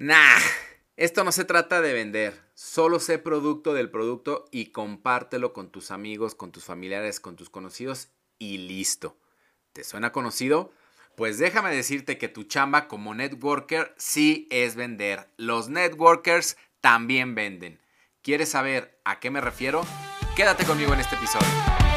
Nah, esto no se trata de vender. Solo sé producto del producto y compártelo con tus amigos, con tus familiares, con tus conocidos y listo. ¿Te suena conocido? Pues déjame decirte que tu chamba como networker sí es vender. Los networkers también venden. ¿Quieres saber a qué me refiero? Quédate conmigo en este episodio.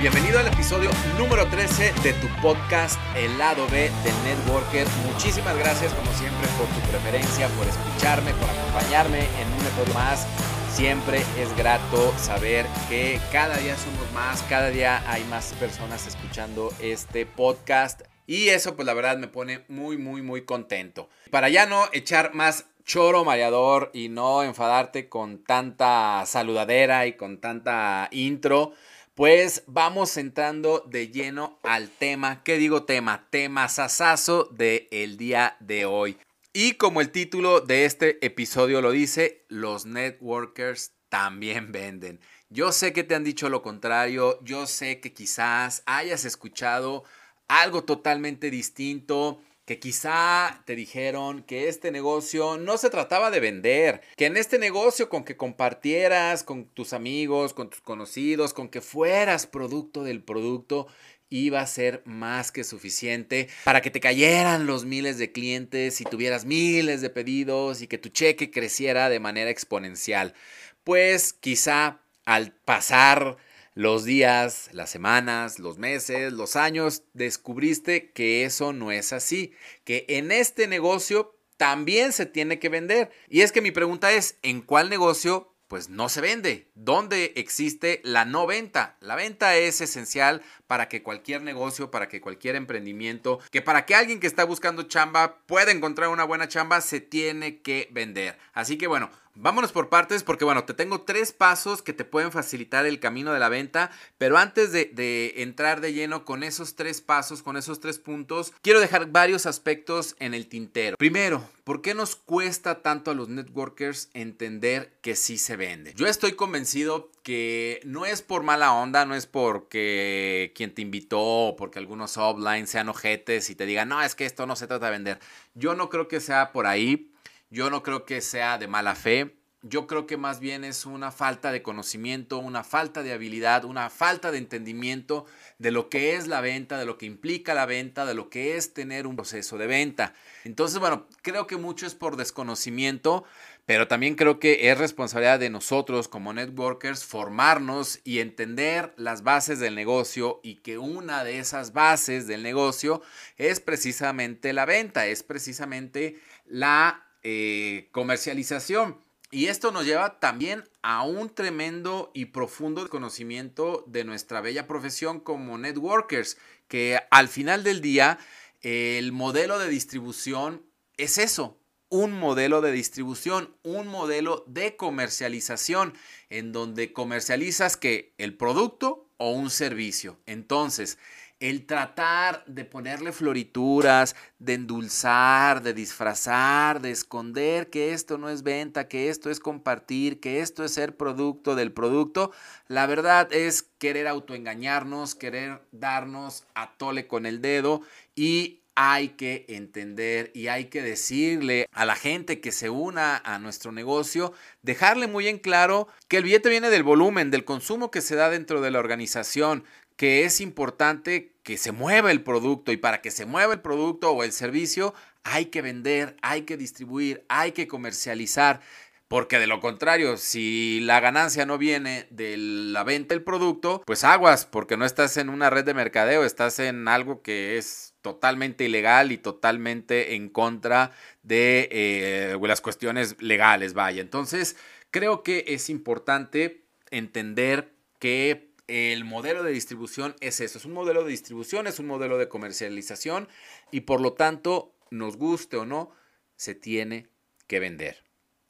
Bienvenido al episodio número 13 de tu podcast El lado B del Networker. Muchísimas gracias como siempre por tu preferencia, por escucharme, por acompañarme en un episodio más. Siempre es grato saber que cada día somos más, cada día hay más personas escuchando este podcast. Y eso pues la verdad me pone muy, muy, muy contento. Para ya no echar más choro mareador y no enfadarte con tanta saludadera y con tanta intro, pues vamos entrando de lleno al tema. ¿Qué digo tema? Tema sasazo del el día de hoy. Y como el título de este episodio lo dice, los networkers también venden. Yo sé que te han dicho lo contrario, yo sé que quizás hayas escuchado algo totalmente distinto, que quizá te dijeron que este negocio no se trataba de vender, que en este negocio con que compartieras con tus amigos, con tus conocidos, con que fueras producto del producto, iba a ser más que suficiente para que te cayeran los miles de clientes y tuvieras miles de pedidos y que tu cheque creciera de manera exponencial. Pues quizá al pasar los días, las semanas, los meses, los años, descubriste que eso no es así, que en este negocio también se tiene que vender. Y es que mi pregunta es, ¿en cuál negocio pues no se vende. ¿Dónde existe la no venta? La venta es esencial para que cualquier negocio, para que cualquier emprendimiento, que para que alguien que está buscando chamba pueda encontrar una buena chamba, se tiene que vender. Así que bueno, Vámonos por partes porque bueno, te tengo tres pasos que te pueden facilitar el camino de la venta, pero antes de, entrar de lleno con esos tres pasos, con esos tres puntos, quiero dejar varios aspectos en el tintero. Primero, ¿por qué nos cuesta tanto a los networkers entender que sí se vende? Yo estoy convencido que no es por mala onda, no es porque quien te invitó o porque algunos offline sean ojetes y te digan, no, es que esto no se trata de vender. Yo no creo que sea por ahí yo no creo que sea de mala fe. Yo creo que más bien es una falta de conocimiento, una falta de habilidad, una falta de entendimiento de lo que es la venta, de lo que implica la venta, de lo que es tener un proceso de venta. Entonces, bueno, creo que mucho es por desconocimiento, pero también creo que es responsabilidad de nosotros como networkers formarnos y entender las bases del negocio y que una de esas bases del negocio es precisamente la venta, es precisamente la eh, comercialización. Y esto nos lleva también a un tremendo y profundo conocimiento de nuestra bella profesión como networkers, que al final del día el modelo de distribución es eso, un modelo de distribución, un modelo de comercialización, en donde comercializas que el producto o un servicio. Entonces, el tratar de ponerle florituras, de endulzar, de disfrazar, de esconder que esto no es venta, que esto es compartir, que esto es ser producto del producto, la verdad es querer autoengañarnos, querer darnos a tole con el dedo y hay que entender y hay que decirle a la gente que se una a nuestro negocio, dejarle muy en claro que el billete viene del volumen, del consumo que se da dentro de la organización, que es importante que se mueva el producto y para que se mueva el producto o el servicio hay que vender, hay que distribuir, hay que comercializar. Porque de lo contrario, si la ganancia no viene de la venta del producto, pues aguas, porque no estás en una red de mercadeo, estás en algo que es totalmente ilegal y totalmente en contra de eh, las cuestiones legales, vaya. Entonces, creo que es importante entender que el modelo de distribución es eso, es un modelo de distribución, es un modelo de comercialización y por lo tanto, nos guste o no, se tiene que vender.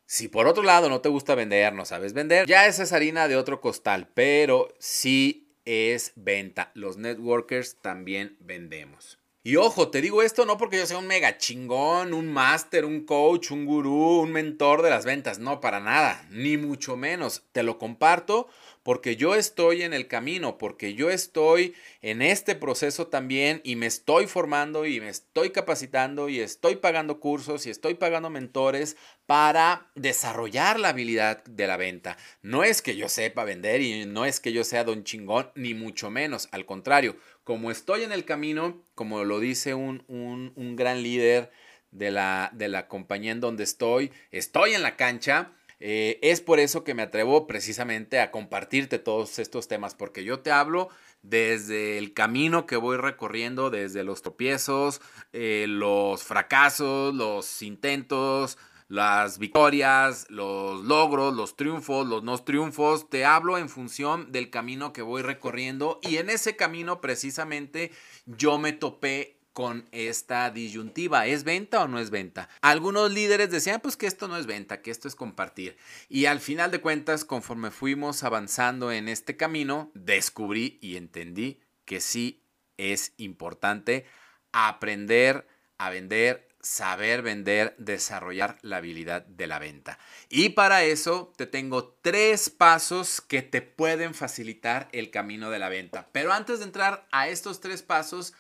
Si por otro lado no te gusta vender, no sabes vender, ya esa es harina de otro costal, pero sí es venta. Los networkers también vendemos. Y ojo, te digo esto no porque yo sea un mega chingón, un máster, un coach, un gurú, un mentor de las ventas, no, para nada, ni mucho menos. Te lo comparto porque yo estoy en el camino, porque yo estoy en este proceso también y me estoy formando y me estoy capacitando y estoy pagando cursos y estoy pagando mentores para desarrollar la habilidad de la venta. No es que yo sepa vender y no es que yo sea don chingón, ni mucho menos, al contrario, como estoy en el camino, como lo dice un, un, gran líder de la, de la compañía en donde estoy, estoy en la cancha, eh, es por eso que me atrevo precisamente a compartirte todos estos temas, porque yo te hablo desde el camino que voy recorriendo, desde los tropiezos, eh, los fracasos, los intentos, las victorias, los logros, los triunfos, los no triunfos. Te hablo en función del camino que voy recorriendo y en ese camino precisamente yo me topé con esta disyuntiva. ¿Es venta o no es venta? Algunos líderes decían pues que esto no es venta, que esto es compartir. Y al final de cuentas, conforme fuimos avanzando en este camino, descubrí y entendí que sí es importante aprender a vender, saber vender, desarrollar la habilidad de la venta. Y para eso te tengo tres pasos que te pueden facilitar el camino de la venta. Pero antes de entrar a estos tres pasos,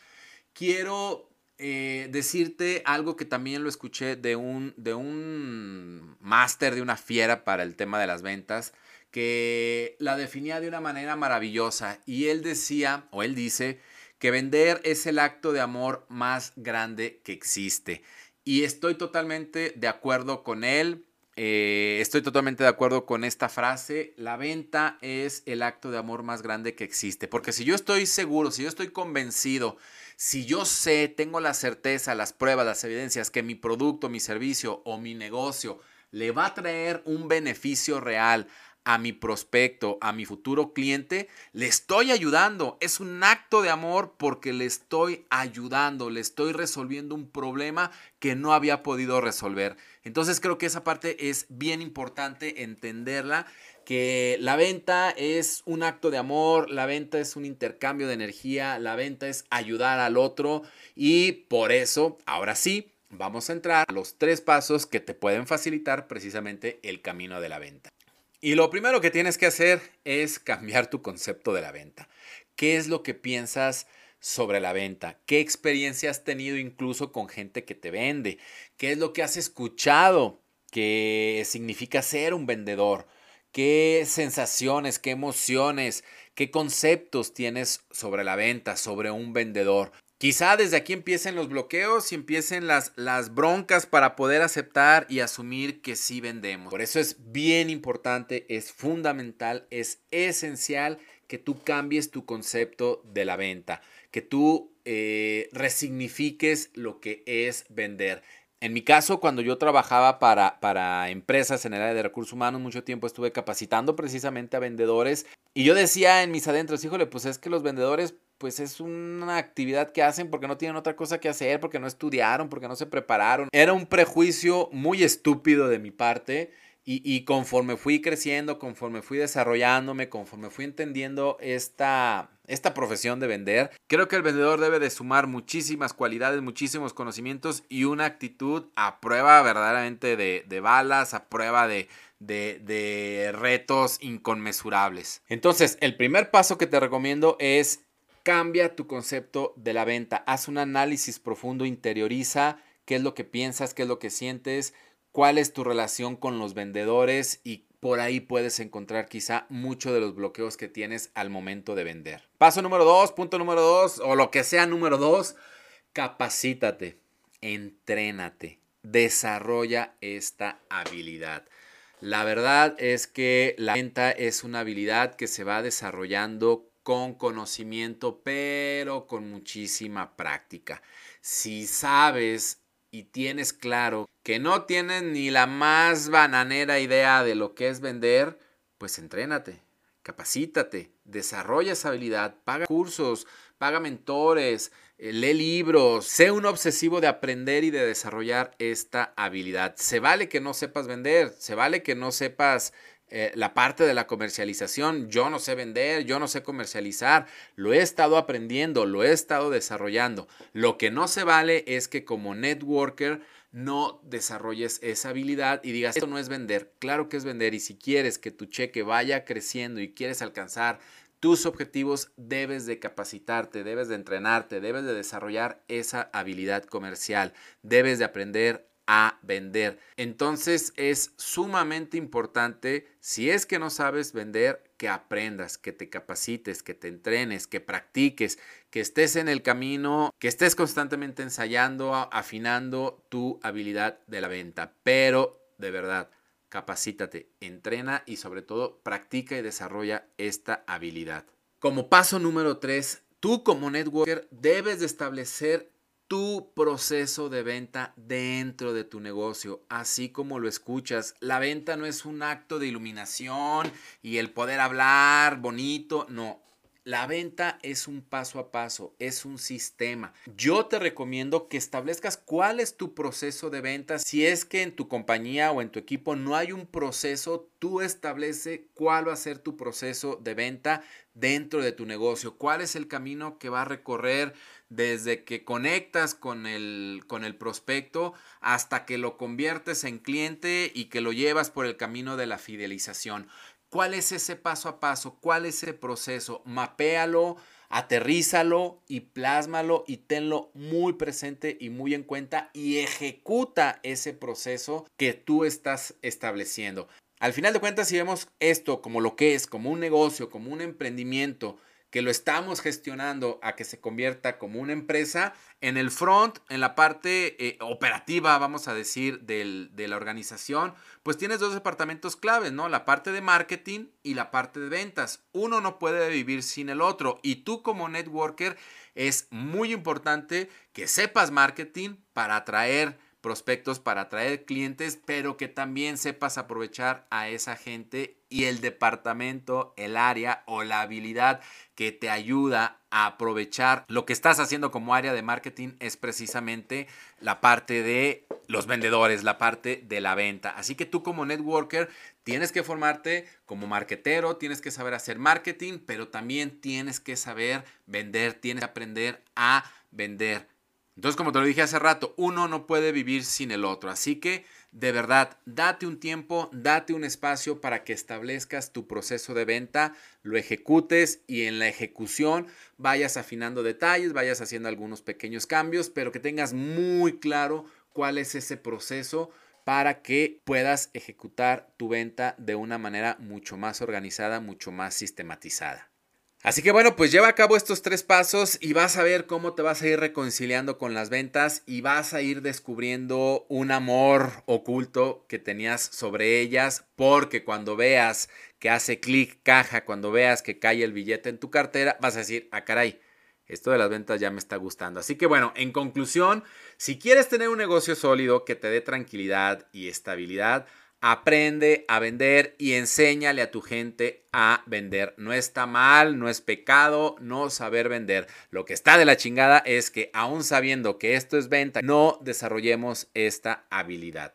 quiero eh, decirte algo que también lo escuché de un, de un máster, de una fiera para el tema de las ventas, que la definía de una manera maravillosa. Y él decía, o él dice, que vender es el acto de amor más grande que existe. Y estoy totalmente de acuerdo con él. Eh, estoy totalmente de acuerdo con esta frase. La venta es el acto de amor más grande que existe. Porque si yo estoy seguro, si yo estoy convencido si yo sé, tengo la certeza, las pruebas, las evidencias que mi producto, mi servicio o mi negocio le va a traer un beneficio real a mi prospecto, a mi futuro cliente, le estoy ayudando. Es un acto de amor porque le estoy ayudando, le estoy resolviendo un problema que no había podido resolver. Entonces creo que esa parte es bien importante entenderla que la venta es un acto de amor, la venta es un intercambio de energía, la venta es ayudar al otro y por eso, ahora sí, vamos a entrar a los tres pasos que te pueden facilitar precisamente el camino de la venta. Y lo primero que tienes que hacer es cambiar tu concepto de la venta. ¿Qué es lo que piensas sobre la venta? ¿Qué experiencia has tenido incluso con gente que te vende? ¿Qué es lo que has escuchado que significa ser un vendedor? qué sensaciones, qué emociones, qué conceptos tienes sobre la venta, sobre un vendedor. Quizá desde aquí empiecen los bloqueos y empiecen las, las broncas para poder aceptar y asumir que sí vendemos. Por eso es bien importante, es fundamental, es esencial que tú cambies tu concepto de la venta, que tú eh, resignifiques lo que es vender. En mi caso, cuando yo trabajaba para, para empresas en el área de recursos humanos, mucho tiempo estuve capacitando precisamente a vendedores. Y yo decía en mis adentros, híjole, pues es que los vendedores, pues es una actividad que hacen porque no tienen otra cosa que hacer, porque no estudiaron, porque no se prepararon. Era un prejuicio muy estúpido de mi parte y, conforme fui creciendo, conforme fui desarrollándome, conforme fui entendiendo esta, esta profesión de vender, creo que el vendedor debe de sumar muchísimas cualidades, muchísimos conocimientos y una actitud a prueba verdaderamente de, balas, a prueba de, de retos inconmensurables. Entonces, el primer paso que te recomiendo es cambia tu concepto de la venta, haz un análisis profundo, interioriza qué es lo que piensas, qué es lo que sientes, cuál es tu relación con los vendedores y por ahí puedes encontrar quizá mucho de los bloqueos que tienes al momento de vender. Paso número dos, punto número dos, o lo que sea número dos, capacítate, entrénate, desarrolla esta habilidad. La verdad es que la venta es una habilidad que se va desarrollando con conocimiento, pero con muchísima práctica. Si sabes y tienes claro que no tienes ni la más bananera idea de lo que es vender, pues entrénate, capacítate, desarrolla esa habilidad, paga cursos, paga mentores, eh, lee libros, sé un obsesivo de aprender y de desarrollar esta habilidad. Se vale que no sepas vender, se vale que no sepas eh, la parte de la comercialización. Yo no sé vender, yo no sé comercializar. Lo he estado aprendiendo, lo he estado desarrollando. Lo que no se vale es que como networker no desarrolles esa habilidad y digas, esto no es vender, claro que es vender y si quieres que tu cheque vaya creciendo y quieres alcanzar tus objetivos, debes de capacitarte, debes de entrenarte, debes de desarrollar esa habilidad comercial, debes de aprender a vender. Entonces es sumamente importante, si es que no sabes vender, que aprendas, que te capacites, que te entrenes, que practiques, que estés en el camino, que estés constantemente ensayando, afinando tu habilidad de la venta. Pero de verdad, capacítate, entrena y sobre todo practica y desarrolla esta habilidad. Como paso número 3, tú como networker debes de establecer tu proceso de venta dentro de tu negocio, así como lo escuchas. La venta no es un acto de iluminación y el poder hablar bonito, no. La venta es un paso a paso, es un sistema. Yo te recomiendo que establezcas cuál es tu proceso de venta. Si es que en tu compañía o en tu equipo no hay un proceso, tú establece cuál va a ser tu proceso de venta dentro de tu negocio. ¿Cuál es el camino que va a recorrer desde que conectas con el, con el prospecto hasta que lo conviertes en cliente y que lo llevas por el camino de la fidelización? ¿Cuál es ese paso a paso? ¿Cuál es ese proceso? Mapéalo, aterrízalo y plásmalo y tenlo muy presente y muy en cuenta y ejecuta ese proceso que tú estás estableciendo. Al final de cuentas, si vemos esto como lo que es, como un negocio, como un emprendimiento, que lo estamos gestionando a que se convierta como una empresa, en el front, en la parte eh, operativa, vamos a decir, de la organización, pues tienes dos departamentos claves, ¿no? La parte de marketing y la parte de ventas. Uno no puede vivir sin el otro y tú como networker es muy importante que sepas marketing para atraer prospectos para atraer clientes, pero que también sepas aprovechar a esa gente y el departamento, el área o la habilidad que te ayuda a aprovechar lo que estás haciendo como área de marketing es precisamente la parte de los vendedores, la parte de la venta. Así que tú como networker tienes que formarte como marketero, tienes que saber hacer marketing, pero también tienes que saber vender, tienes que aprender a vender. Entonces, como te lo dije hace rato, uno no puede vivir sin el otro. Así que, de verdad, date un tiempo, date un espacio para que establezcas tu proceso de venta, lo ejecutes y en la ejecución vayas afinando detalles, vayas haciendo algunos pequeños cambios, pero que tengas muy claro cuál es ese proceso para que puedas ejecutar tu venta de una manera mucho más organizada, mucho más sistematizada. Así que bueno, pues lleva a cabo estos tres pasos y vas a ver cómo te vas a ir reconciliando con las ventas y vas a ir descubriendo un amor oculto que tenías sobre ellas porque cuando veas que hace clic caja, cuando veas que cae el billete en tu cartera, vas a decir, ah caray, esto de las ventas ya me está gustando. Así que bueno, en conclusión, si quieres tener un negocio sólido que te dé tranquilidad y estabilidad, Aprende a vender y enséñale a tu gente a vender. No está mal, no es pecado no saber vender. Lo que está de la chingada es que aún sabiendo que esto es venta, no desarrollemos esta habilidad.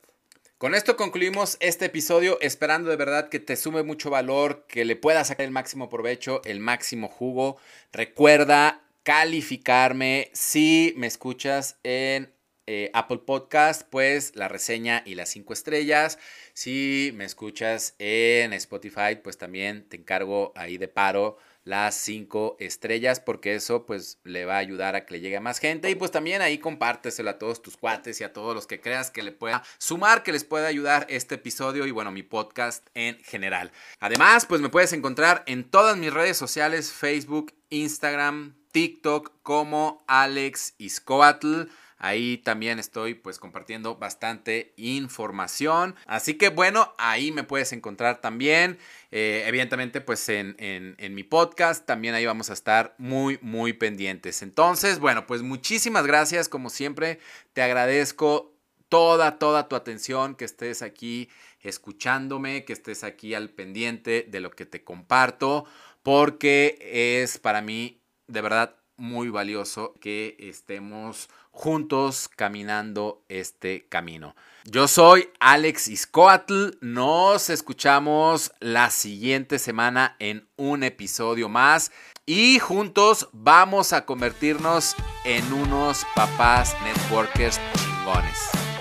Con esto concluimos este episodio, esperando de verdad que te sume mucho valor, que le puedas sacar el máximo provecho, el máximo jugo. Recuerda calificarme si me escuchas en eh, Apple Podcast, pues la reseña y las cinco estrellas. Si me escuchas en Spotify, pues también te encargo ahí de paro las cinco estrellas porque eso pues le va a ayudar a que le llegue a más gente y pues también ahí compárteselo a todos tus cuates y a todos los que creas que le pueda sumar, que les pueda ayudar este episodio y bueno, mi podcast en general. Además, pues me puedes encontrar en todas mis redes sociales, Facebook, Instagram, TikTok como Alex Iscoatl. Ahí también estoy pues compartiendo bastante información. Así que bueno, ahí me puedes encontrar también. Eh, evidentemente pues en, en mi podcast también ahí vamos a estar muy muy pendientes. Entonces bueno pues muchísimas gracias como siempre. Te agradezco toda, toda tu atención, que estés aquí escuchándome, que estés aquí al pendiente de lo que te comparto, porque es para mí de verdad muy valioso que estemos juntos caminando este camino. Yo soy Alex Iscoatl, nos escuchamos la siguiente semana en un episodio más y juntos vamos a convertirnos en unos papás networkers chingones.